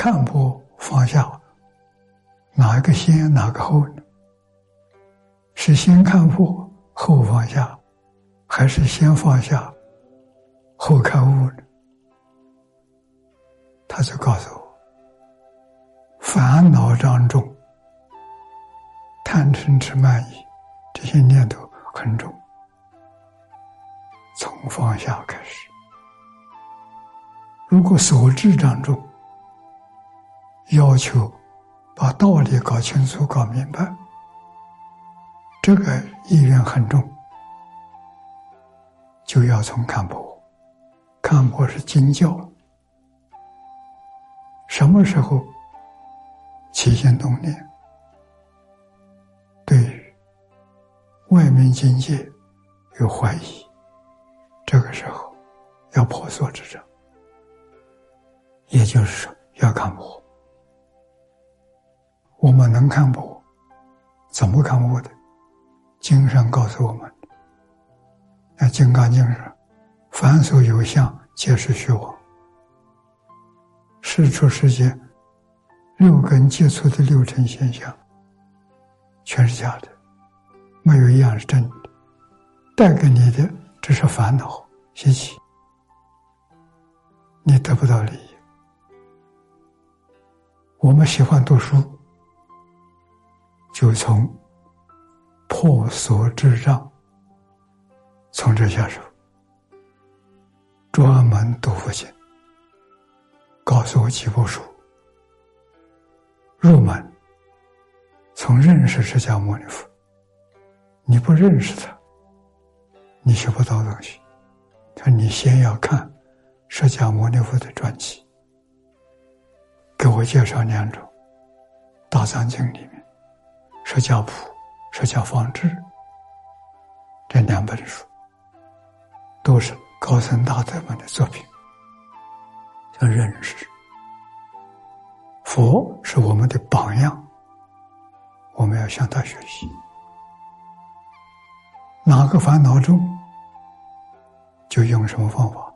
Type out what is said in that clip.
看破放下，哪一个先，哪个后？是先看破后放下，还是先放下后看悟呢？他就告诉我，烦恼障重，贪嗔痴慢疑这些念头很重，从放下开始。如果所知障重，要求把道理搞清楚、搞明白，这个意愿很重，就要从看破。看破是经教，什么时候起心动念，对于外面境界有怀疑，这个时候要破所执障。也就是说，要看破。我们能看破，怎么看破的？经上告诉我们，那《金刚经》上，凡所有相，皆是虚妄。世出世间，六根接触的六尘现象，全是假的，没有一样是真的。带给你的只是烦恼习气，你得不到利益。我们喜欢读书，就从破所知障，从这下手。专门读佛经，告诉我几部书。入门，从认识释迦牟尼佛。你不认识他，你学不到东西。他你先要看释迦牟尼佛的传记。给我介绍两种，《大藏经》里面，《释迦谱》《释迦方志》这两本书，都是高僧大德们的作品。要认识佛是我们的榜样，我们要向他学习。哪个烦恼重，就用什么方法。